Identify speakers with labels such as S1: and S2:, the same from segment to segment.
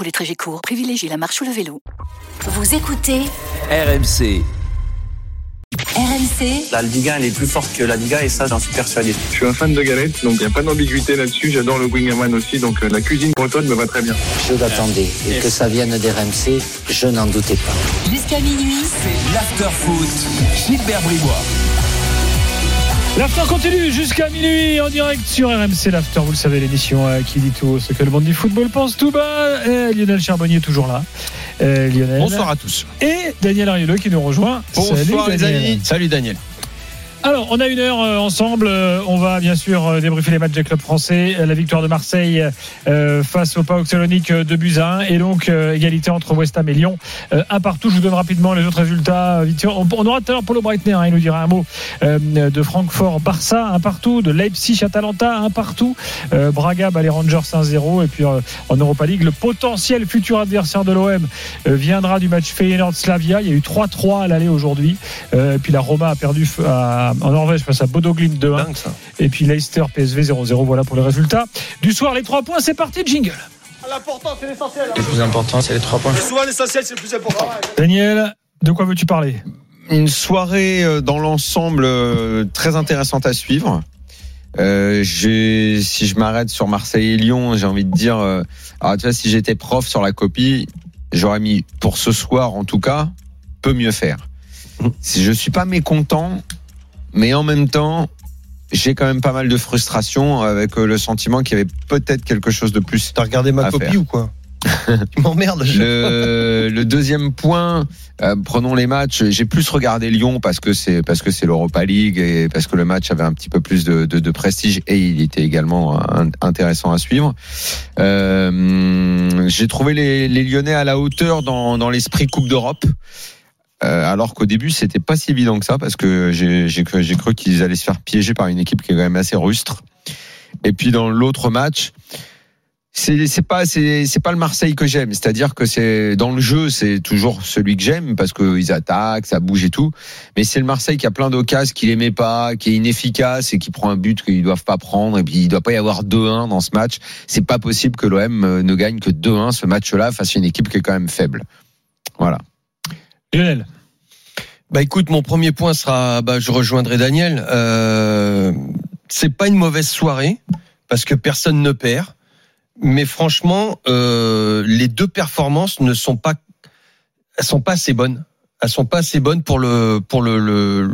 S1: Pour les trajets courts, privilégiez la marche ou le vélo.
S2: Vous écoutez
S3: RMC.
S2: RMC
S4: La Liga, elle est plus forte que la Liga et ça, j'en suis persuadé.
S5: Je suis un fan de galettes, donc il n'y a pas d'ambiguïté là-dessus. J'adore le Wingaman aussi, donc euh, la cuisine bretonne me va très bien.
S6: Je l'attendais. Et que ça vienne d'RMC, je n'en doutais pas.
S2: jusqu'à minuit.
S3: C'est l'after-foot. Gilbert Bribois.
S7: L'after continue jusqu'à minuit en direct sur RMC l'after. Vous le savez, l'émission euh, qui dit tout ce que le monde du football pense tout bas. Et Lionel Charbonnier est toujours là. Euh, Lionel.
S8: Bonsoir à tous.
S7: Et Daniel Ariolo qui nous rejoint.
S8: Bonsoir
S7: Salut,
S8: les
S7: Daniel.
S8: amis. Salut Daniel.
S7: Alors, on a une heure euh, ensemble. Euh, On va bien sûr euh, débriefer les matchs des clubs français. La victoire de Marseille face au PAOK Salonique de à 1. Et donc, égalité entre West Ham et Lyon. Un partout. Je vous donne rapidement les autres résultats. On, aura tout à l'heure Paulo Breitner. hein, il nous dira un mot de Francfort-Barça. Un partout. De Leipzig-Atalanta. Un partout. Braga, les Rangers 1-0. Et puis, en Europa League, le potentiel futur adversaire de l'OM viendra du match Feyenoord-Slavia. Il y a eu 3-3 à l'aller aujourd'hui. Et puis, la Roma a perdu f- à- en Norvège face à Bodo Glimt 2-1.
S8: Dingue ça.
S7: Et puis Leicester PSV 0-0. Voilà pour les résultats du soir. Les trois points, c'est parti, jingle.
S8: Le plus important, c'est les trois points.
S7: Daniel, de quoi veux-tu parler?
S9: Une soirée euh, dans l'ensemble euh, très intéressante à suivre. Euh, j'ai- si je m'arrête sur Marseille et Lyon, j'ai envie de dire, euh, alors tu vois, si j'étais prof sur la copie, j'aurais mis pour ce soir en tout cas, peut mieux faire. Si je suis pas mécontent, mais en même temps, j'ai quand même pas mal de frustration avec euh, le sentiment qu'il y avait peut-être quelque chose de plus.
S8: T'as regardé ma copie
S9: faire.
S8: ou quoi? Tu m'emmerdes.
S9: Le, le deuxième point, euh, prenons les matchs. J'ai plus regardé Lyon parce que c'est parce que c'est l'Europa League et parce que le match avait un petit peu plus de, de, de prestige et il était également un- intéressant à suivre. Euh, J'ai trouvé les, les Lyonnais à la hauteur dans, dans l'esprit Coupe d'Europe. Euh, alors qu'au début c'était pas si évident que ça parce que j'ai cru, qu'ils allaient se faire piéger par une équipe qui est quand même assez rustre. Et puis dans l'autre match, c'est pas c'est pas le Marseille que j'aime. C'est-à-dire que c'est dans le jeu c'est toujours celui que j'aime parce que ils attaquent ça bouge et tout. Mais c'est le Marseille qui a plein d'occasions qu'il aimait pas qui est inefficace et qui prend un but qu'ils doivent pas prendre. Et puis il doit pas y avoir 2-1 dans ce match. C'est pas possible que l'OM ne gagne que 2-1 ce match-là face à une équipe qui est quand même faible. Voilà
S7: Lionel.
S8: Bah écoute, mon premier point sera, bah je rejoindrai Daniel. Euh, c'est pas une mauvaise soirée parce que personne ne perd, mais franchement, euh, les deux performances ne sont pas, elles sont pas assez bonnes. Elles sont pas assez bonnes pour le pour le, le,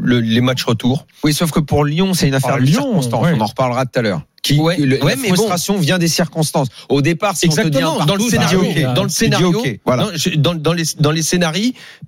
S8: le- les matchs retour.
S9: oui sauf que pour Lyon c'est une affaire
S7: Ah,
S9: de
S7: Lyon,
S9: circonstances
S7: ouais.
S9: on en reparlera tout à l'heure qui
S8: Ouais,
S9: le-
S8: ouais,
S9: la
S8: mais bon.
S9: vient des circonstances au départ si on te dit un
S8: Exactement. Dans le scénario, dans le
S9: Tu dis
S8: scénario,
S9: ok, voilà.
S8: non, je- dans, dans les dans les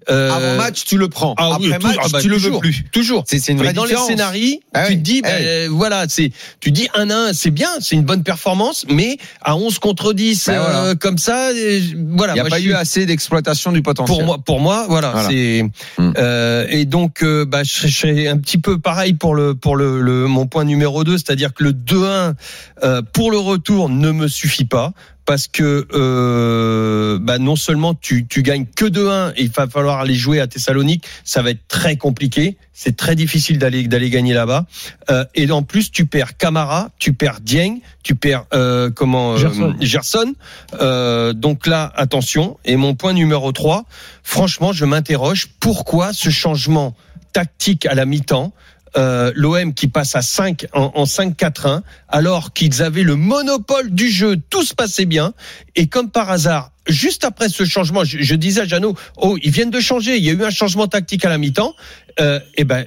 S8: euh,
S9: avant match tu le prends
S8: ah
S9: après match
S8: ah bah,
S9: tu le veux
S8: toujours,
S9: plus
S8: Toujours.
S9: c'est une
S8: Mais
S9: vraie
S8: dans les scénarios,
S9: Ah
S8: tu
S9: oui,
S8: te dis,
S9: ah
S8: ben, voilà, c'est, tu dis 1-1, c'est bien, c'est une bonne performance, mais à 11 contre 10,
S9: Ben voilà.
S8: euh, comme ça, euh, voilà.
S9: Il n'y a
S8: moi,
S9: pas eu assez d'exploitation du potentiel.
S8: pour moi, pour moi, voilà,
S9: Voilà.
S8: c'est
S9: Mm.
S8: euh, et donc bah, je, serais- un petit peu pareil pour le pour le, le- mon point numéro 2 c'est-à-dire que le 2-1 euh, pour le retour ne me suffit pas parce que euh, bah, non seulement tu tu gagnes que 2-1 et il va falloir aller jouer à Thessalonique, ça va être très compliqué, c'est très difficile d'aller d'aller gagner là-bas Euh, et en plus tu perds Camara, tu perds Dieng, tu perds euh, comment
S7: Gerson.
S8: Gerson. Euh, donc là, attention. Et mon point numéro 3, franchement, je m'interroge pourquoi ce changement tactique à la mi-temps euh, l'OM qui passe à 5 en, en 5-4-1 alors qu'ils avaient le monopole du jeu, tout se passait bien. Et comme par hasard, juste après ce changement, je, disais à Jeannot, oh ils viennent de changer, il y a eu un changement tactique à la mi-temps, euh, et ben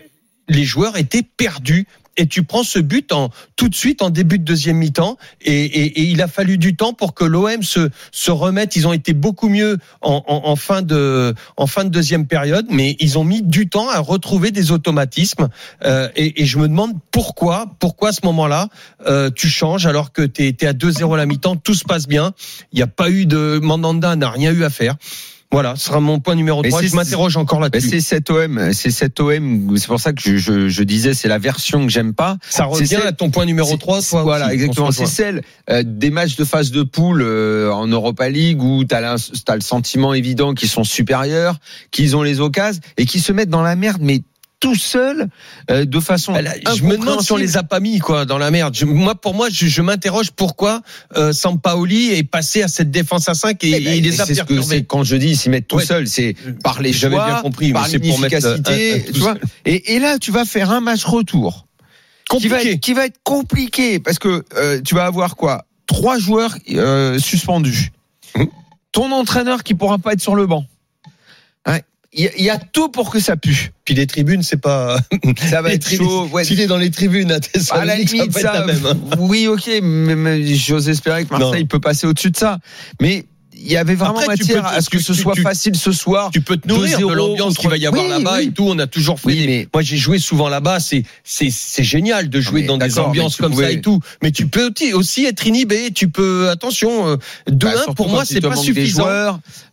S8: les joueurs étaient perdus et tu prends ce but en tout de suite en début de deuxième mi-temps et, et- et il a fallu du temps pour que l'OM se se remette. Ils ont été beaucoup mieux en, en- en fin de en fin de deuxième période, mais ils ont mis du temps à retrouver des automatismes. Euh, et, et je me demande pourquoi pourquoi à ce moment-là euh, tu changes alors que tu es, à 2-0 à la mi-temps, tout se passe bien. Il n'y a pas eu de Mandanda n'a rien eu à faire. Voilà, ce sera mon point numéro
S9: Mais
S8: 3.
S9: c'est-
S8: Je m'interroge encore là-dessus.
S9: c'est cet OM, c'est cet OM. C'est pour ça que je, je, je disais, c'est la version que j'aime pas.
S8: Ça revient à ton point numéro
S9: C'est-
S8: 3, toi
S9: Voilà,
S8: aussi,
S9: exactement. C'est celle euh, des matchs de phase de poule euh, en Europa League où tu as, le sentiment évident qu'ils sont supérieurs, qu'ils ont les occasions et qui se mettent dans la merde, mais tout seuls, euh, de façon.
S8: Je me demande si on les a pas mis quoi dans la merde. Je- moi, pour moi, je, je m'interroge pourquoi euh, Sampaoli est passé à cette défense à 5 et,
S9: Eh ben,
S8: et les a
S9: ce que quand je dis ils s'y mettent tout
S8: Ouais.
S9: seuls, c'est par les
S8: J'avais bien compris, mais c'est pour mettre, euh, un- un
S9: tu vois.
S8: seul.
S9: Et, et là, tu vas faire un match retour qui va, être, qui va être compliqué parce que euh, tu vas avoir quoi? Trois joueurs euh, suspendus.
S8: Hum.
S9: Ton entraîneur qui pourra pas être sur le banc. Ouais. Il y, a- il y a tout pour que ça pue.
S8: Puis les tribunes, c'est pas.
S9: Ça va être chaud. Ouais.
S8: S'il est dans les tribunes à
S9: À la
S8: Thessalonique, ça
S9: limite,
S8: être
S9: ça,
S8: la même. hein.
S9: oui, ok, mais, mais j'ose espérer que Marseille
S8: Non.
S9: peut passer au-dessus de ça. Mais il y avait vraiment
S8: Après,
S9: matière à ce que
S8: tu-
S9: ce soit
S8: tu-
S9: facile ce soir.
S8: Tu peux te nourrir de
S9: 2-0
S8: l'ambiance qu'il va y avoir
S9: Oui,
S8: là-bas
S9: oui.
S8: et tout. On a toujours fait
S9: Oui,
S8: des.
S9: mais-
S8: Moi, j'ai joué souvent là-bas. C'est c'est c'est génial de jouer
S9: mais
S8: dans des ambiances comme ça et tout. Mais tu peux aussi- être inhibé. Tu peux attention. euh, 2-1
S9: Bah, surtout
S8: pour moi, c'est pas suffisant.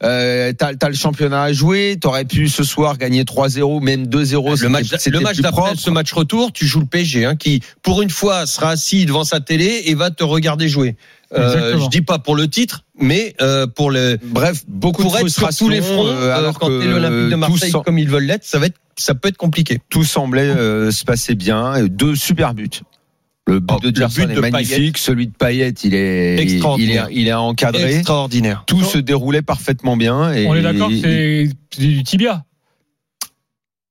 S9: euh, t'as, t'as le championnat à jouer, t'aurais pu ce soir gagner 3-0, même 2-0.
S8: Le match,
S9: c'était
S8: le match d'après, ce match retour, tu joues le PSG, hein, qui pour une fois sera assis devant sa télé et va te regarder jouer. Euh, je dis pas pour le titre, mais euh, pour le
S9: Bref, beaucoup
S8: pour
S9: de
S8: être sur tous les fronts.
S9: euh,
S8: euh,
S9: alors
S8: quand
S9: que
S8: t'es l'Olympique de Marseille comme ils veulent l'être, ça va être, ça peut être compliqué.
S9: tout semblait euh, se passer bien. Deux super buts. Le but
S8: Oh,
S9: de Gerson
S8: but
S9: est
S8: de
S9: magnifique. Celui de Payet, il est, il, il est,
S8: Extraordinaire.
S9: il est encadré.
S8: Extraordinaire.
S9: Tout
S7: Non.
S9: se déroulait parfaitement bien. Et
S7: On est d'accord c'est du tibia.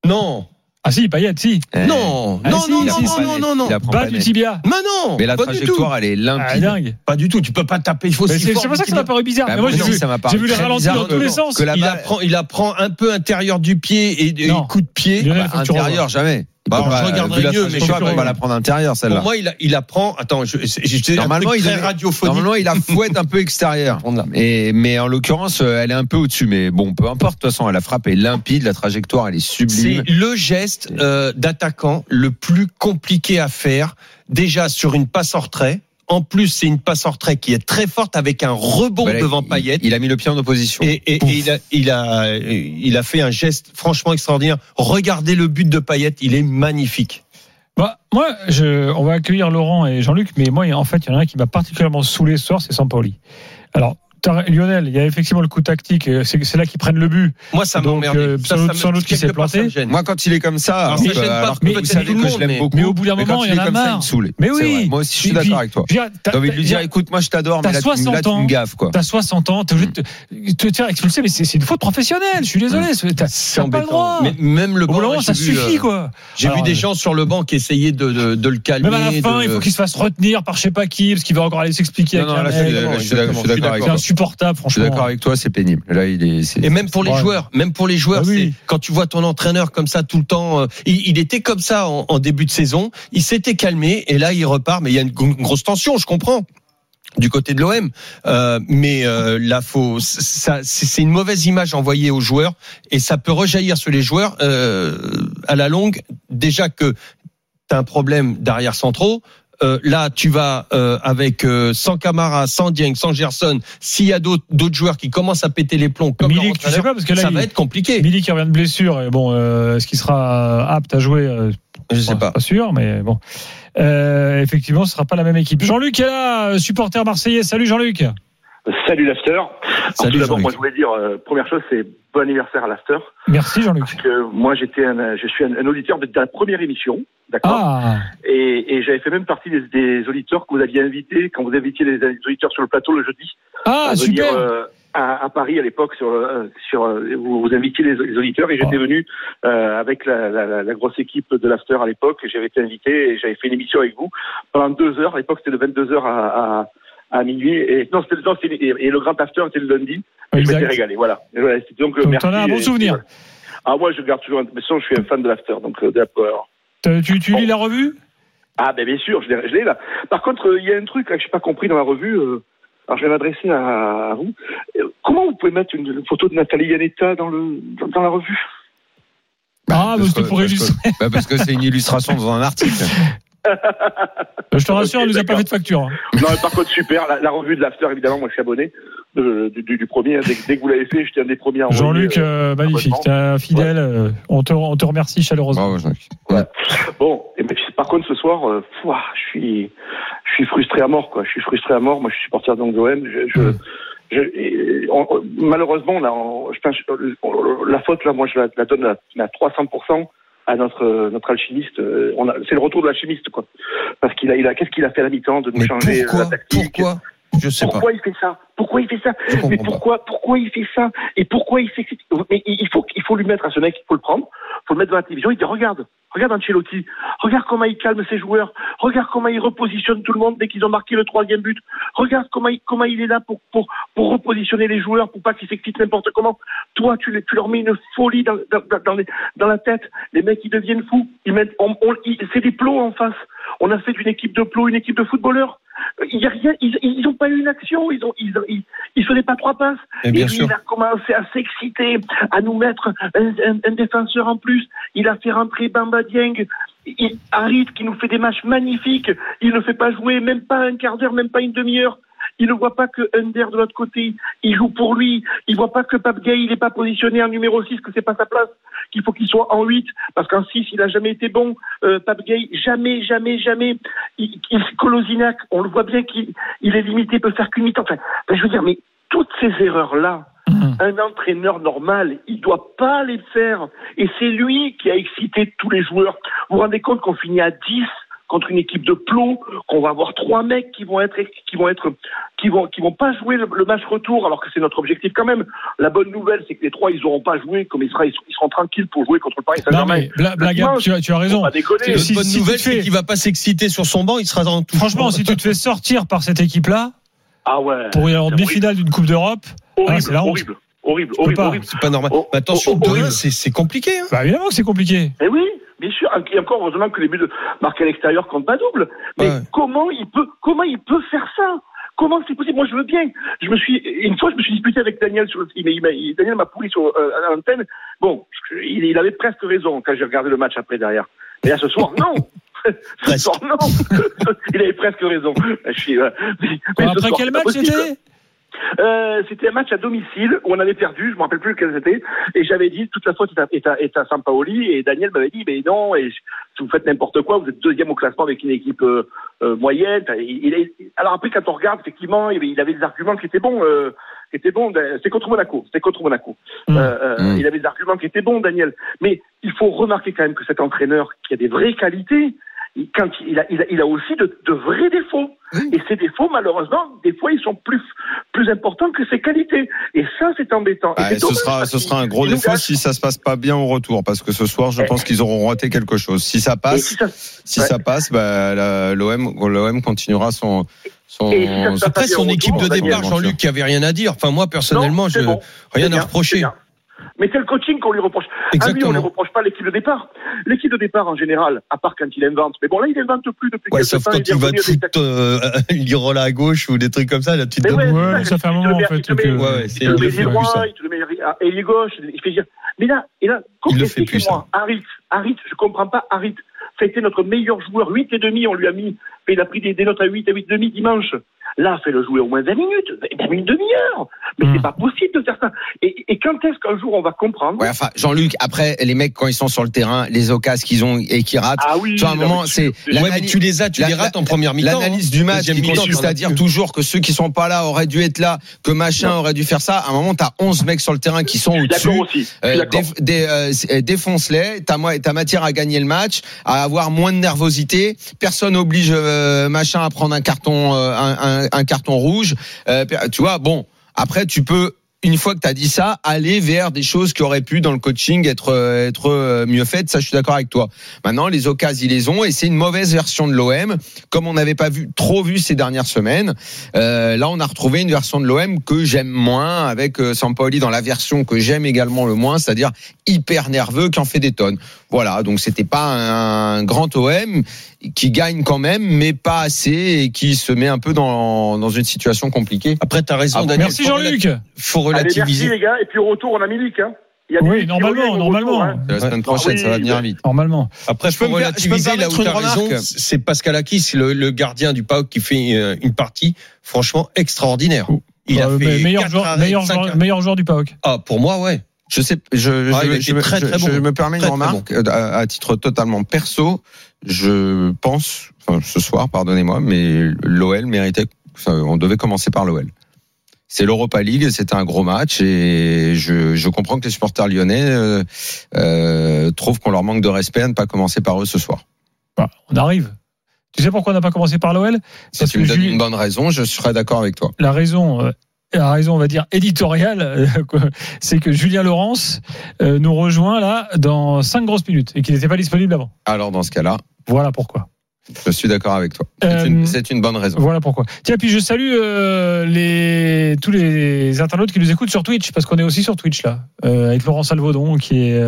S8: Non,
S7: Ah si, Payet, si.
S9: Eh,
S8: non,
S7: Ah,
S8: non,
S7: si,
S8: non, non, non, non, non, non,
S9: apprend
S7: Bas
S9: pas
S7: du tibia.
S8: Mais non,
S9: Mais la
S8: pas
S9: trajectoire, elle est
S7: Ah,
S9: limpide.
S7: dingue.
S8: Pas du tout. Tu peux pas taper. Il faut
S7: C'est pour ça que ça m'a paru bizarre.
S9: Bah,
S7: Mais moi, j'ai vu, j'ai vu les ralentis dans tous les sens.
S9: que
S8: il apprend, il apprend un peu intérieur du pied et,
S7: Non.
S8: coup de pied.
S7: Tu
S9: intérieur, jamais.
S8: Bah,
S9: Bah,
S8: je regarderai
S9: vu la
S8: mieux, mais
S7: que tu
S9: il va la prendre intérieure,
S8: Pour
S9: celle-là.
S8: moi, il, il apprend. Attends, je, c'est- un
S9: Normalement, il
S8: radiophonique.
S9: Normalement, il a fouette un peu extérieure. Et, mais en l'occurrence, euh, elle est un peu au-dessus. Mais bon, peu importe. De toute façon, la frappe est limpide, la trajectoire, elle est
S8: C'est
S9: sublime.
S8: le geste euh, d'attaquant le plus compliqué à faire. Déjà sur une passe en retrait. En plus, c'est une passe en retrait qui est très forte avec un rebond
S9: Voilà,
S8: devant Payet.
S9: Il a mis le pied en opposition.
S8: Et, et- et il, a, il, a, il a fait un geste franchement extraordinaire. Regardez le but de Payet, il est magnifique.
S7: Bah, moi, je, on va accueillir Laurent et Jean-Luc, mais moi, en fait, il y en a un qui m'a particulièrement saoulé ce soir, c'est Sampaoli. Alors, Lionel, il y a effectivement le coup tactique, et c'est là qu'ils prennent le but.
S8: Moi, ça m'emmerde.
S7: euh, sans doute- qu'il s'est planté.
S9: Moi, quand il est comme ça,
S8: Alors,
S9: alors,
S8: gêne pas,
S9: alors que
S8: peut-être
S9: vous savez
S8: tout le
S9: que je l'aime
S8: mais-
S9: beaucoup.
S7: mais au bout d'un
S9: mais
S7: moment, il y en a
S9: est comme ça,
S7: marre.
S9: il me saoule.
S7: Mais oui.
S9: vrai. Moi aussi, je suis d'accord avec toi.
S7: T'as-
S9: envie de lui dire, écoute, moi, je t'adore,
S7: t'as
S9: mais là, tu, là,
S7: 60
S9: tu
S7: ans.
S9: me gaffes, quoi.
S7: T'as 60 ans, t'es obligé de te, faire expulser, mais c'est une faute professionnelle. Je suis désolé, c'est- t'as
S8: C'est embêtant. Mais même le banc,
S7: ça suffit,
S8: euh,
S7: quoi.
S8: J'ai vu
S7: Alors,
S8: des
S7: euh,
S8: gens sur le banc qui essayaient de, le calmer.
S7: Même à la fin, il faut qu'il se fasse retenir par je sais pas qui, parce qu'il va encore aller s'expliquer
S9: Non,
S7: avec un
S9: là,
S7: mec.
S9: je suis- d'accord- je suis d'accord avec toi.
S7: insupportable,
S9: Je suis
S7: franchement.
S9: d'accord avec toi, c'est pénible. Là, il est. c'est-
S8: Et même pour les
S7: Ouais.
S8: joueurs, même pour les joueurs,
S7: Bah oui.
S8: c'est quand tu vois ton entraîneur comme ça tout le temps, euh, il, il était comme ça en, en début de saison, il s'était calmé et là il repart, mais il y a une, une grosse tension, je comprends du côté de l'OM, euh, mais euh, là faut, ça, c'est une mauvaise image envoyée aux joueurs et ça peut rejaillir sur les joueurs euh, à la longue. Déjà que tu as un problème d'arrière centraux. Euh, là, tu vas euh, avec euh, sans Camara, sans Dieng, sans Gerson. S'il y a d'autres d'autres joueurs qui commencent à péter les plombs, comme
S7: Milik, tu sais pas, parce que là,
S8: ça
S7: il-
S8: va être compliqué.
S7: Milik qui revient de blessure, et bon, euh, est-ce qu'il sera apte à jouer euh,
S8: Je sais pas.
S7: Pas sûr, mais bon. Euh, effectivement, ce sera pas la même équipe. Jean-Luc est là, euh, supporter marseillais. Salut Jean-Luc.
S10: Salut l'after.
S8: Salut,
S10: tout d'abord, moi je voulais dire, euh, première chose, c'est bon anniversaire à l'after.
S7: Merci Jean-Luc.
S10: Parce que moi j'étais un, je suis un, un auditeur de, la première émission, d'accord
S7: Ah,
S10: Et, et j'avais fait même partie des, des auditeurs que vous aviez invités quand vous invitiez les, les auditeurs sur le plateau le jeudi
S7: ah
S10: à venir
S7: super.
S10: euh, à, à Paris à l'époque sur euh, sur euh, vous, vous invitiez les, les auditeurs et j'étais
S7: Ah.
S10: venu euh, avec la, la, la, la grosse équipe de l'after à l'époque j'avais été invité et j'avais fait une émission avec vous pendant deux heures à l'époque c'était de 22 heures à, à à minuit et non c'était non, c'était- et, et le grand after c'était le lundi et je m'étais régalé voilà, donc, euh,
S7: Donc,
S10: merci
S7: t'en as un bon
S10: Et-
S7: souvenir.
S10: ah moi je garde toujours de toute façon je suis un fan de l'after donc euh, d'accord
S7: Tu, tu, tu lis la revue?
S10: Ah ben bien sûr, je l'ai je l'ai là. Par contre, euh, il y a un truc là, que j'ai pas compris dans la revue. euh, alors je vais m'adresser à, à vous. Comment vous pouvez mettre une, une photo de Nathalie Yanetta dans le dans, dans la revue?
S7: Ah, mais
S9: Parce
S7: c'était
S9: que-
S7: pour
S9: parce que-
S7: illustrer.
S9: bah, parce que c'est une illustration dans un article.
S7: Je te rassure, elle nous a pas fait de facture. hein.
S10: Non, mais par contre super. La, la revue de l'after, évidemment, moi je suis abonné de- du, du- du premier. Dès, que- dès que vous l'avez fait, j'étais un des premiers. à
S7: Jean-Luc,
S10: euh,
S7: euh, magnifique, t'es fidèle. euh, On te, on te remercie chaleureusement.
S9: Bravo.
S10: Bon, et ben, par contre ce soir, euh, pouah, je suis, je suis frustré à mort, quoi. Je suis frustré à mort. Moi, je suis supporter de l'OM. Je, je,
S7: Mm.
S10: je- et on- on- malheureusement, là, on- je pense, euh, on- la faute, là, moi, je la, la donne à, à 300% à notre notre alchimiste. Euh, on a- C'est le retour de l'alchimiste, quoi. Parce qu'il a, il a, qu'est-ce qu'il a fait à la mi-temps de nous
S8: Mais
S10: changer euh,
S8: pourquoi?
S10: la tactique
S8: Pourquoi? Je sais pas.
S10: pourquoi il fait ça? Pourquoi il fait ça? Mais pourquoi pourquoi il fait ça? Et pourquoi il fait Mais il faut il faut lui mettre à ce mec, il faut le prendre, il faut le mettre dans la télévision. Il dit regarde, regarde Ancelotti, regarde comment il calme ses joueurs, regarde comment il repositionne tout le monde dès qu'ils ont marqué le troisième but. Regarde comment il comment il est là pour pour pour repositionner les joueurs pour pas qu'ils s'excitent n'importe comment. Toi, tu, les- tu leur mets une folie dans dans, dans, dans les- dans la tête. Les mecs ils deviennent fous. Ils mettent on, on- ils- c'est des plots en face. On a fait d'une équipe de plots une équipe de footballeurs. Il y a rien, ils, ils ont pas eu une action, ils ont, ils, ont- ils, ils faisaient pas trois passes. Et
S8: bien
S10: lui,
S8: sûr.
S10: il a commencé à s'exciter, à nous mettre un, un- un défenseur en plus. Il a fait rentrer Bamba Dieng. Il- Harit qui nous fait des matchs magnifiques. Il ne fait pas jouer, même pas un quart d'heure, même pas une demi-heure. Il ne voit pas que Under de l'autre côté, il joue pour lui. Il voit pas que Pape Gay, il n'est pas positionné en numéro 6, que c'est pas sa place, qu'il faut qu'il soit en 8, parce qu'en 6, il a jamais été bon. Euh, Pape Gay, jamais, jamais, jamais. Il, il, Kolosinac, on le voit bien qu'il il est limité, il peut faire qu'une mi-temps. Enfin, ben, je veux dire, mais toutes ces erreurs-là,
S7: Mhm.
S10: un entraîneur normal, il doit pas les faire. Et c'est lui qui a excité tous les joueurs. Vous vous rendez compte qu'on finit à 10 contre une équipe de plots, qu'on va avoir trois mecs qui vont être, qui vont être, qui vont, qui vont pas jouer le, le match retour, alors que c'est notre objectif quand même. La bonne nouvelle, c'est que les trois, ils auront pas joué, comme ils, sera, ils, seront- ils seront tranquilles pour jouer contre le Paris
S7: Non,
S10: Saint-Germain.
S7: mais bla- blague,
S10: dimanche,
S7: tu as, tu as raison.
S10: Faut pas déconner.
S7: C'est- si-
S8: Une bonne
S7: si
S8: nouvelle, c'est qu'il va pas s'exciter sur son banc, il sera dans tout.
S7: Franchement, si tu te fais sortir par cette équipe-là,
S10: Ah ouais.
S7: pour y aller en
S10: C'est
S7: demi-finale d'une Coupe d'Europe,
S10: Horrible,
S7: ah, c'est la honte.
S10: horrible, horrible, horrible,
S7: pas.
S10: horrible.
S8: C'est pas normal.
S10: Oh,
S8: Mais attention,
S10: oh, oh,
S8: 2-1,
S10: horrible.
S8: c'est c'est compliqué. Hein.
S7: bah évidemment que c'est compliqué.
S10: Eh oui, bien sûr. Et encore heureusement que les buts marqués à l'extérieur comptent pas double. Mais
S8: Ouais.
S10: comment il peut, comment il peut faire ça? Comment c'est possible? Moi, je veux bien. Je me suis une fois, je me suis disputé avec Daniel sur le. il m'a- il Daniel m'a pourri sur euh, à l'antenne. Bon, il, il avait presque raison quand j'ai regardé le match après derrière. Mais là, ce soir, non. ce soir, non. il avait presque raison. Je suis. euh, mais- mais
S7: Après
S10: soir,
S7: quel match c'était?
S10: Euh, c'était un match à domicile où on avait perdu, je me rappelle plus lequel c'était, et j'avais dit toute la faute est à, est à, est et Daniel m'avait dit mais non, et vous faites n'importe quoi, vous êtes deuxième au classement avec une équipe euh, euh, moyenne. Il, alors après quand on regarde effectivement, il avait, des arguments qui étaient bons, qui étaient bons. C'était contre Monaco, c'était contre Monaco.
S7: Mm.
S10: Euh, euh,
S9: Mm.
S10: Il avait des arguments qui étaient bons, Daniel. Mais il faut remarquer quand même que cet entraîneur qui a des vraies qualités, il- quand il a, il a, il a aussi de, de vrais défauts. Et ces défauts, malheureusement, des fois, ils sont plus, plus importants que ses qualités. Et ça, c'est embêtant. Et c'est
S9: ce sera, ce sera un gros défaut si ça se passe pas bien au retour, parce que ce soir, je
S10: Eh.
S9: pense qu'ils auront raté quelque chose. Si ça
S10: Et
S9: passe,
S10: si ça-
S9: si
S10: ouais.
S9: ça passe, bah, l'OM, l'OM continuera son, son.
S10: Et si ça se passe
S8: Après, son équipe de départ. Jean-Luc, qui avait rien à dire. Enfin, moi, personnellement,
S10: Non,
S8: je
S10: bon.
S8: rien à reprocher.
S10: Mais c'est le coaching qu'on lui reproche. À lui, on ne
S8: Exactement.
S10: reproche pas l'équipe de départ. L'équipe de départ, en général, à part quand il invente. Mais bon, là, il invente plus depuis
S8: Ouais,
S10: quelques
S8: sauf
S10: temps.
S8: quand
S10: est
S8: il va te foutre euh, Lirola à gauche ou des trucs comme ça, la petite
S10: ouais.
S7: Ouais, ça fait un
S10: il te
S7: moment,
S10: le
S7: en
S10: met-
S7: fait,
S10: il te il
S8: il
S10: droit,
S8: plus, ça.
S10: il te le met à ailier gauche, il fait dire. Mais là, et là,
S8: Il le fait plus,
S10: expliquez-moi, Harit, Harit, je comprends pas Harit. Ça a été notre meilleur joueur, 8 et demi, on lui a mis, mais il a pris des, des notes à 8 et 8 demi dimanche. Là, fais-le jouer au moins 20 minutes, même une demi-heure. Mais
S7: Hmm.
S10: c'est pas possible de faire ça. Et, et quand est-ce qu'un jour on va comprendre
S9: Ouais, enfin, Jean-Luc, après, les mecs, quand ils sont sur le terrain, les occasions qu'ils ont et qui ratent,
S10: Ah oui,
S9: tu vois, à un moment, c'est
S8: Ouais, mais tu les as, tu
S9: la-
S8: les rates
S9: la-
S8: en première mi-temps.
S9: L'analyse
S8: hein.
S9: du match
S8: Deuxième
S9: qui
S8: mi-temps,
S9: consiste
S8: t'en as
S9: à dire
S8: plus.
S9: toujours que ceux qui sont pas là auraient dû être là, que machin aurait dû faire ça. À un moment, t'as 11 mecs sur le terrain qui sont au-dessus. Euh,
S10: d'accord.
S9: déf- dé- euh, euh, défonce-les, t'as t'as matière à gagner le match, à avoir moins de nervosité. Personne oblige euh, machin à prendre un carton, euh, un, carton rouge. Euh, tu vois, bon. Après, tu peux. Une fois que tu as dit ça, aller vers des choses qui auraient pu dans le coaching être euh, être euh, mieux faites, ça je suis d'accord avec toi. Maintenant, les occasions ils les ont et c'est une mauvaise version de l'OM, comme on n'avait pas vu trop vu ces dernières semaines. Euh, là, on a retrouvé une version de l'OM que j'aime moins, avec euh, Sampaoli dans la version que j'aime également le moins, c'est-à-dire hyper nerveux, qui en fait des tonnes. Voilà, donc c'était pas un grand OM. qui gagne quand même, mais pas assez et qui se met un peu dans, dans une situation compliquée.
S8: Après, tu as raison,
S9: Ah,
S8: Daniel.
S7: Merci Jean-Luc.
S8: Faut
S10: Allez, merci
S8: relativiser.
S10: les gars. Et puis au retour, on a Milik. Hein. Il y a
S7: Oui, normalement, normalement.
S10: retour, hein.
S9: La semaine prochaine,
S10: oui,
S9: ça va venir
S10: oui.
S9: vite.
S7: Normalement.
S8: Après,
S9: Je peux
S8: relativiser là où as raison. C'est Pascal Akis, le, le gardien du PAOK, qui fait euh, une partie franchement extraordinaire. Il a
S7: Euh,
S8: fait
S7: meilleur, joueur,
S8: arrêts,
S7: meilleur, joueur, meilleur joueur du PAOK.
S8: Ah, pour moi, ouais.
S9: Je sais, je,
S8: Ah,
S9: me-
S8: très, très
S9: je-
S8: bon.
S9: je me permets
S8: Très,
S9: une remarque euh, à, à titre totalement perso. Je pense, enfin, ce soir, pardonnez-moi, mais l'OL méritait, enfin, on devait commencer par l'OL. C'est l'Europa League, c'était un gros match et je, je comprends que les supporters lyonnais euh, euh, trouvent qu'on leur manque de respect à ne pas commencer par eux ce soir.
S7: Bah, on arrive. Tu sais pourquoi on n'a pas commencé par l'OL
S9: Si
S7: Parce
S9: tu
S7: que
S9: me donnes une bonne raison, je serais d'accord avec toi.
S7: La raison, la raison, on va dire éditoriale, euh, c'est que Julien Laurence euh, nous rejoint là dans cinq grosses minutes et qu'il n'était pas disponible avant.
S9: Alors dans ce cas-là,
S7: Voilà pourquoi.
S9: je suis d'accord avec toi. C'est
S7: Euh,
S9: une, bonne raison.
S7: Voilà pourquoi. Tiens, puis je salue euh, les, tous les internautes qui nous écoutent sur Twitch, parce qu'on est aussi sur Twitch là, euh, avec Laurent Salvaudon qui est,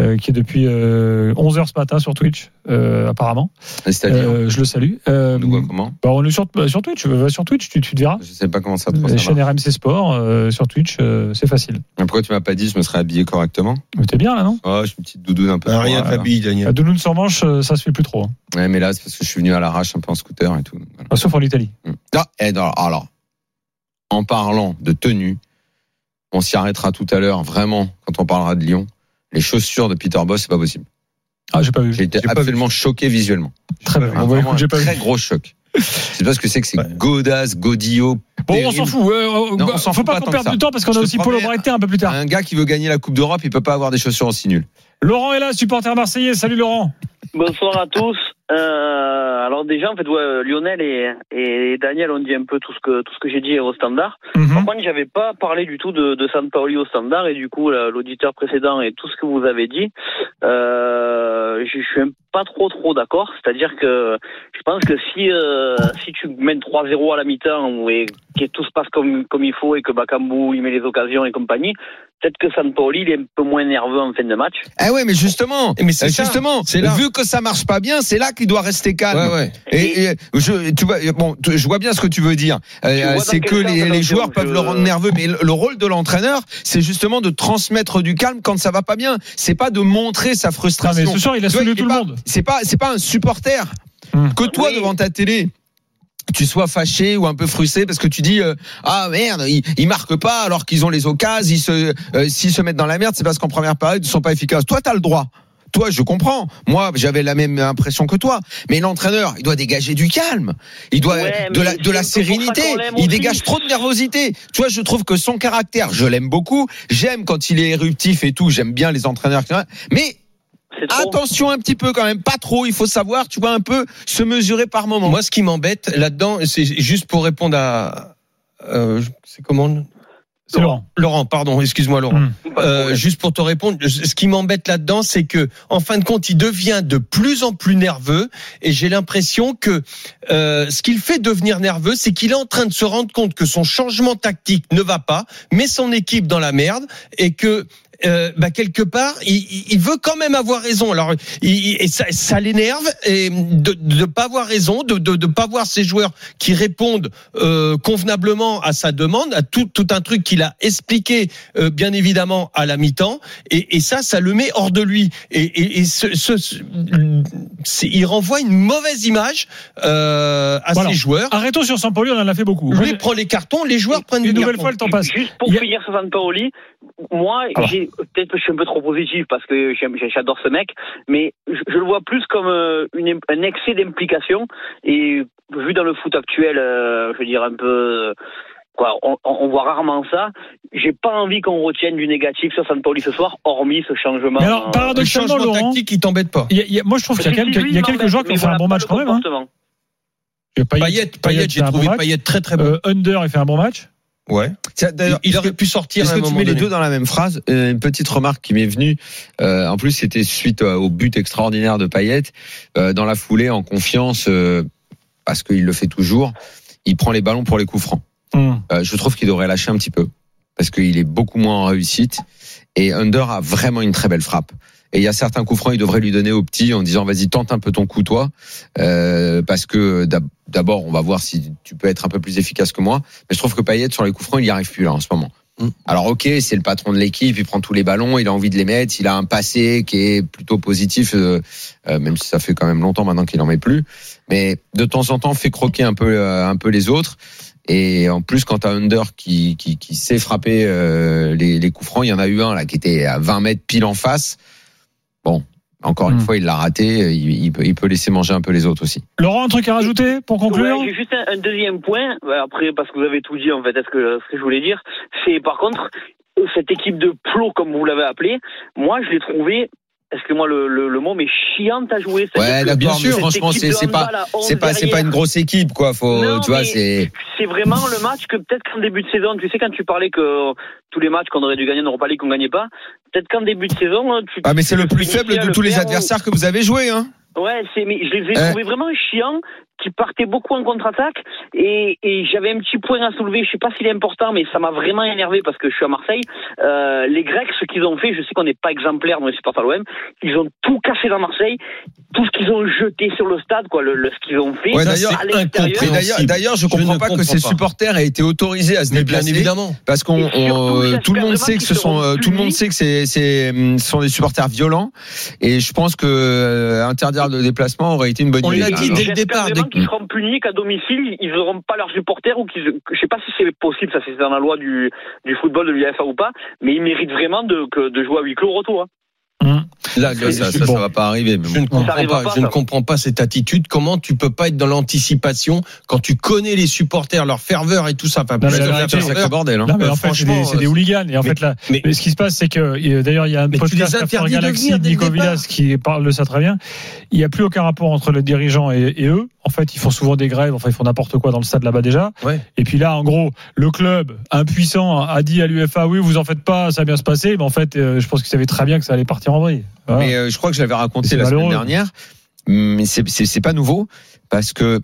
S7: euh, qui est depuis euh, 11h ce matin sur Twitch, euh, apparemment.
S9: C'est-à-dire,
S7: Euh, je le salue. Euh,
S9: on nous voit comment?
S7: bah, on est sur, sur Twitch, va sur Twitch, tu, tu te verras.
S9: Je sais pas comment ça
S7: chaînes
S9: marche.
S7: RMC Sport euh, sur Twitch, euh, c'est facile.
S9: Mais Pourquoi tu m'as pas dit je me serais habillé correctement?
S7: Mais t'es bien là, non?
S9: Oh, je suis une petite doudoune un peu.
S8: Ah, Rien t'habille, Daniel.
S7: La doudoune sans manche, euh, ça se fait plus trop. hein.
S9: Ouais, mais là, c'est parce que je suis venu à l'arrache un peu en scooter et tout. Voilà.
S7: Enfin, sauf en Italie.
S9: Ah, et alors, alors, en parlant de tenue, on s'y arrêtera tout à l'heure, vraiment, quand on parlera de Lyon. Les chaussures de Peter Boss, c'est pas possible.
S7: Ah, j'ai pas vu.
S9: J'ai été absolument choqué visuellement.
S7: Très bien.
S9: Un,
S7: Bon,
S9: vraiment
S7: écoute, j'ai
S9: un
S7: pas vu.
S9: très gros choc. Je sais pas ce que c'est que c'est
S8: Ouais.
S9: godasse, godillot.
S7: Bon, on s'en fout. euh,
S9: Non,
S7: bah,
S9: on s'en
S7: faut
S9: fout
S7: pas
S9: pas
S7: qu'on perde du temps parce qu'on a aussi
S9: promets,
S7: Breité un peu plus tard.
S9: Un gars qui veut gagner la Coupe d'Europe, il peut pas avoir des chaussures aussi nulles.
S7: Laurent est là, supporter marseillais. Salut Laurent.
S2: Bonsoir à tous. Euh, alors déjà, en fait, ouais, Lionel et, et Daniel ont dit un peu tout ce que tout ce que j'ai dit au standard.
S7: Mhm.
S2: Par contre, j'avais pas parlé du tout de, de San Paoli au standard et du coup, l'auditeur précédent et tout ce que vous avez dit, euh, je je suis pas trop trop d'accord. C'est-à-dire que je pense que si euh, si tu mènes 3-0 à la mi-temps et que tout se passe comme comme il faut et que Bakambu il met les occasions et compagnie, peut-être que San Paoli il est un peu moins nerveux en fin de match.
S9: Eh ouais, mais justement,
S8: Mais c'est
S9: euh,
S8: ça,
S9: justement,
S8: c'est là.
S9: vu que ça marche pas bien, c'est là qu'il doit rester calme.
S8: Ouais, ouais.
S9: Et, et je, tu vois, bon, tu- je vois bien ce que tu veux dire. Euh, c'est que les, joueurs peuvent
S2: je-
S9: le rendre nerveux, mais le, le rôle de l'entraîneur, c'est justement de transmettre du calme quand ça va pas bien. C'est pas de montrer sa
S7: Non, mais
S9: frustration.
S7: ce soir, il a saoulé tout
S9: pas-
S7: le monde.
S9: C'est pas, c'est pas un supporter.
S7: Hum.
S9: Que toi
S2: Oui.
S9: devant ta télé. Tu sois fâché ou un peu frustré parce que tu dis euh, ah merde ils, ils marquent pas alors qu'ils ont les occasions ils se euh, s'ils se mettent dans la merde c'est parce qu'en première période ils sont pas efficaces toi t'as le droit toi, je comprends. Moi, j'avais la même impression que toi. Mais l'entraîneur, il doit dégager du calme. Il doit
S2: Ouais,
S9: de la, de la sérénité. Il dégage trop de nervosité. Tu vois, je trouve que son caractère, je l'aime beaucoup. J'aime quand il est éruptif et tout. J'aime bien les entraîneurs. Mais. Attention un petit peu quand même. Pas trop. Il faut savoir, tu vois, un peu se mesurer par moment.
S8: Moi, ce qui m'embête là-dedans, c'est juste pour répondre à. Euh, c'est comment
S7: C'est Laurent.
S8: Laurent, pardon, excuse-moi Laurent.
S2: De
S8: Euh, juste pour te répondre, ce qui m'embête là-dedans, c'est que en fin de compte, il devient de plus en plus nerveux, et j'ai l'impression que euh, ce qu'il fait devenir nerveux, c'est qu'il est en train de se rendre compte que son changement tactique ne va pas, met son équipe dans la merde, et que euh, bah, quelque part, il, il- il veut quand même avoir raison. Alors, il, il- et ça, ça l'énerve et de ne pas avoir raison, de de, de pas voir ces joueurs qui répondent euh, convenablement à sa demande, à tout, tout un truc qu'il a expliqué, euh, bien évidemment, à la mi-temps. Et, et ça, ça le met hors de lui. Et, et, et ce, ce- ce- il renvoie une mauvaise image euh, à
S7: Voilà.
S8: ses joueurs.
S7: Arrêtons sur Sampoli, on en a fait beaucoup.
S8: Lui prend les cartons, les joueurs prennent
S7: Une
S8: des
S7: nouvelle
S8: cartons.
S7: fois, le temps passe.
S2: Juste pour
S7: a-
S2: finir sur moi,
S7: Ah bah.
S2: j'ai peut-être que je suis un peu trop positif parce que j'adore ce mec, mais je, je le vois plus comme euh, une, un excès d'implication et vu dans le foot actuel, euh, je veux dire un peu. euh, Quoi, on, voit rarement ça. J'ai pas envie qu'on retienne du négatif sur San Paoli ce soir, hormis ce changement.
S7: Mais alors,
S8: Le
S7: paradoxalement,
S8: changement
S7: Laurent,
S8: tactique, il t'embête pas.
S7: il y a- il y a- moi je trouve qu'il y a y quelques joueurs qui ont
S2: mais
S7: fait un bon match
S2: le
S7: quand même. Hein.
S2: comportement.
S8: Payet, Payet, j'ai trouvé. Payet très très bon.
S7: Euh, Under, il fait un bon match.
S8: Ouais.
S9: D'ailleurs,
S8: Il aurait pu sortir
S9: Est-ce que tu mets les deux dans la même phrase? Euh, Une petite remarque qui m'est venue. Euh, en plus, c'était suite au but extraordinaire de Payet. Euh, dans la foulée, en confiance, euh, parce qu'il le fait toujours, il prend les ballons pour les coups francs.
S7: Hum.
S9: Euh, je trouve qu'il devrait lâcher un petit peu parce qu'il est beaucoup moins en réussite. Et Under a vraiment une très belle frappe. Et il y a certains coups francs, il devrait lui donner au petit en disant vas-y tente un peu ton coup toi, euh, parce que d'ab- d'abord on va voir si tu peux être un peu plus efficace que moi. Mais je trouve que Payet sur les coups francs il y arrive plus là en ce moment.
S8: Mm.
S9: Alors ok, c'est le patron de l'équipe, il prend tous les ballons, il a envie de les mettre, il a un passé qui est plutôt positif, euh, euh, même si ça fait quand même longtemps maintenant qu'il en met plus. Mais de temps en temps, fait croquer un peu, euh, un peu les autres. Et en plus, quand t'as Under qui, qui, qui sait frapper les, les coups francs, il y en a eu un là qui était à 20 mètres pile en face. Bon, encore une
S7: Hmm.
S9: fois, il l'a raté. Il, il peut, il peut laisser manger un peu les autres aussi.
S7: Laurent, un truc à rajouter pour conclure
S2: Ouais, J'ai juste un, un deuxième point, Ouais, après parce que vous avez tout dit en fait, est-ce que ce que je voulais dire, c'est par contre cette équipe de plots comme vous l'avez appelé, moi je l'ai trouvé excusez-moi le, le, le mot, mais chiante à jouer.
S9: Ouais, mais
S2: cette
S9: franchement, c'est pas,
S2: handball à 11
S9: c'est pas, c'est pas une grosse équipe, quoi. Faut,
S2: Non,
S9: tu vois,
S2: mais
S9: c'est.
S2: C'est vraiment le match que peut-être qu'en début de saison, tu sais, quand tu parlais que tous les matchs qu'on aurait dû gagner en Europa League, qu'on gagnait pas, peut-être qu'en début de saison, tu.
S9: Ah, mais c'est le plus faible de
S2: le
S9: tous les
S2: ou-
S9: adversaires que vous avez joué, hein.
S2: Ouais, c'est, mais je les ai
S9: Euh.
S2: trouvés vraiment chiants, qui partaient beaucoup en contre-attaque, et, et j'avais un petit point à soulever, je sais pas s'il est important, mais ça m'a vraiment énervé parce que je suis à Marseille. Euh, les Grecs, ce qu'ils ont fait, je sais qu'on n'est pas exemplaire dans les supporters de l'OM, ils ont tout cassé dans Marseille, tout ce qu'ils ont jeté sur le stade, quoi, le, le- ce qu'ils ont fait
S9: Ouais,
S2: à
S9: d'ailleurs, d'ailleurs, d'ailleurs, je comprends
S8: ne
S9: pas que ces
S8: pas.
S9: supporters aient été autorisés à se
S8: Mais bien
S9: déplacer.
S8: évidemment.
S9: Parce qu'on, on-
S2: j'espère
S9: tout le monde sait que ce sont, euh, tout le monde sait que c'est, c'est, hum, ce sont des supporters violents. Et je pense que euh, interdire le déplacement aurait été une bonne
S8: On
S9: idée.
S8: l'a dit dès le départ. Dès-
S2: qu'ils seront punis qu'à domicile, ils n'auront pas leurs supporters ou qu'ils, je sais pas si c'est possible, ça c'est dans la loi du, du football de l'UEFA ou pas, mais ils méritent vraiment de, que, de jouer à huis clos au retour. hein.
S7: Hum.
S9: Là, ça, ça, ça,
S7: Bon.
S9: va pas arriver. mais
S8: Je ne comprends pas,
S2: pas,
S8: je ne comprends pas cette attitude. Comment tu peux pas être dans l'anticipation quand tu connais les supporters, leur ferveur et tout ça?
S7: Mais
S8: plus
S9: C'est un
S8: ferveur.
S9: sacré bordel. Hein.
S7: Non, mais
S8: Euh,
S7: en fait, c'est des,
S8: euh,
S7: hooligans. Et en
S8: mais-
S7: fait, là,
S8: mais-
S7: mais ce qui se passe, c'est que d'ailleurs, il y a un podcast After Galaxy de Nico. Villas qui parle de ça très bien. Il n'y a plus aucun rapport entre les dirigeants et, et eux. En fait, ils font souvent des grèves. Enfin, ils font n'importe quoi dans le stade là-bas déjà.
S8: Ouais.
S7: Et puis là, en gros, le club impuissant a dit à l'UFA oui, vous en faites pas, ça va bien se passer. Mais en fait, euh, je pense qu'ils savaient très bien que ça allait partir en vrille. Voilà.
S9: Mais euh, je crois que je l'avais raconté la semaine dernière. Mais c'est c'est c'est pas nouveau parce que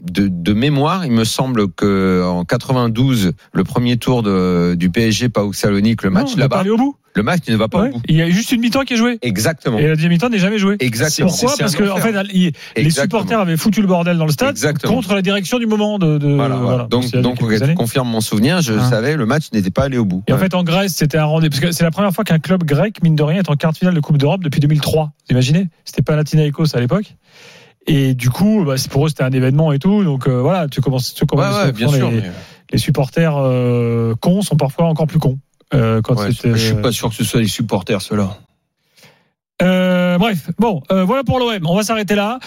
S9: de, de mémoire, il me semble que en 92, le premier tour de, du PSG pas Salonique, le match là-bas,
S7: au bout.
S9: Le match ne va pas
S7: Ouais.
S9: au bout.
S7: Il y a juste une mi-temps qui est jouée.
S9: Exactement.
S7: Et la deuxième mi-temps n'est jamais jouée.
S9: Exactement.
S7: Pourquoi Parce que en fait, il- les supporters avaient foutu le bordel dans le stade
S9: Exactement.
S7: contre la direction du moment de. de-
S9: Voilà, voilà. Donc, donc
S7: années.
S9: confirme mon souvenir. Je
S7: Hein.
S9: savais, le match n'était pas allé au bout.
S7: Et en fait, en Grèce, c'était un rendez-vous. Parce que c'est la première fois qu'un club grec, mine de rien, est en quart de finale de Coupe d'Europe depuis 2003. Vous imaginez? C'était pas Panathinaikos à l'époque. Et du coup, bah, pour eux, c'était un événement et tout. Donc euh, voilà, tu commences, tu commences
S9: ouais, bien
S7: les,
S9: sûr. mais-
S7: les supporters euh, cons sont parfois encore plus cons. Euh, quand
S8: Ouais,
S7: c'était,
S8: je suis pas sûr que ce soit les supporters, ceux-là.
S7: Euh, bref, bon, euh, voilà pour l'OM. On va s'arrêter là.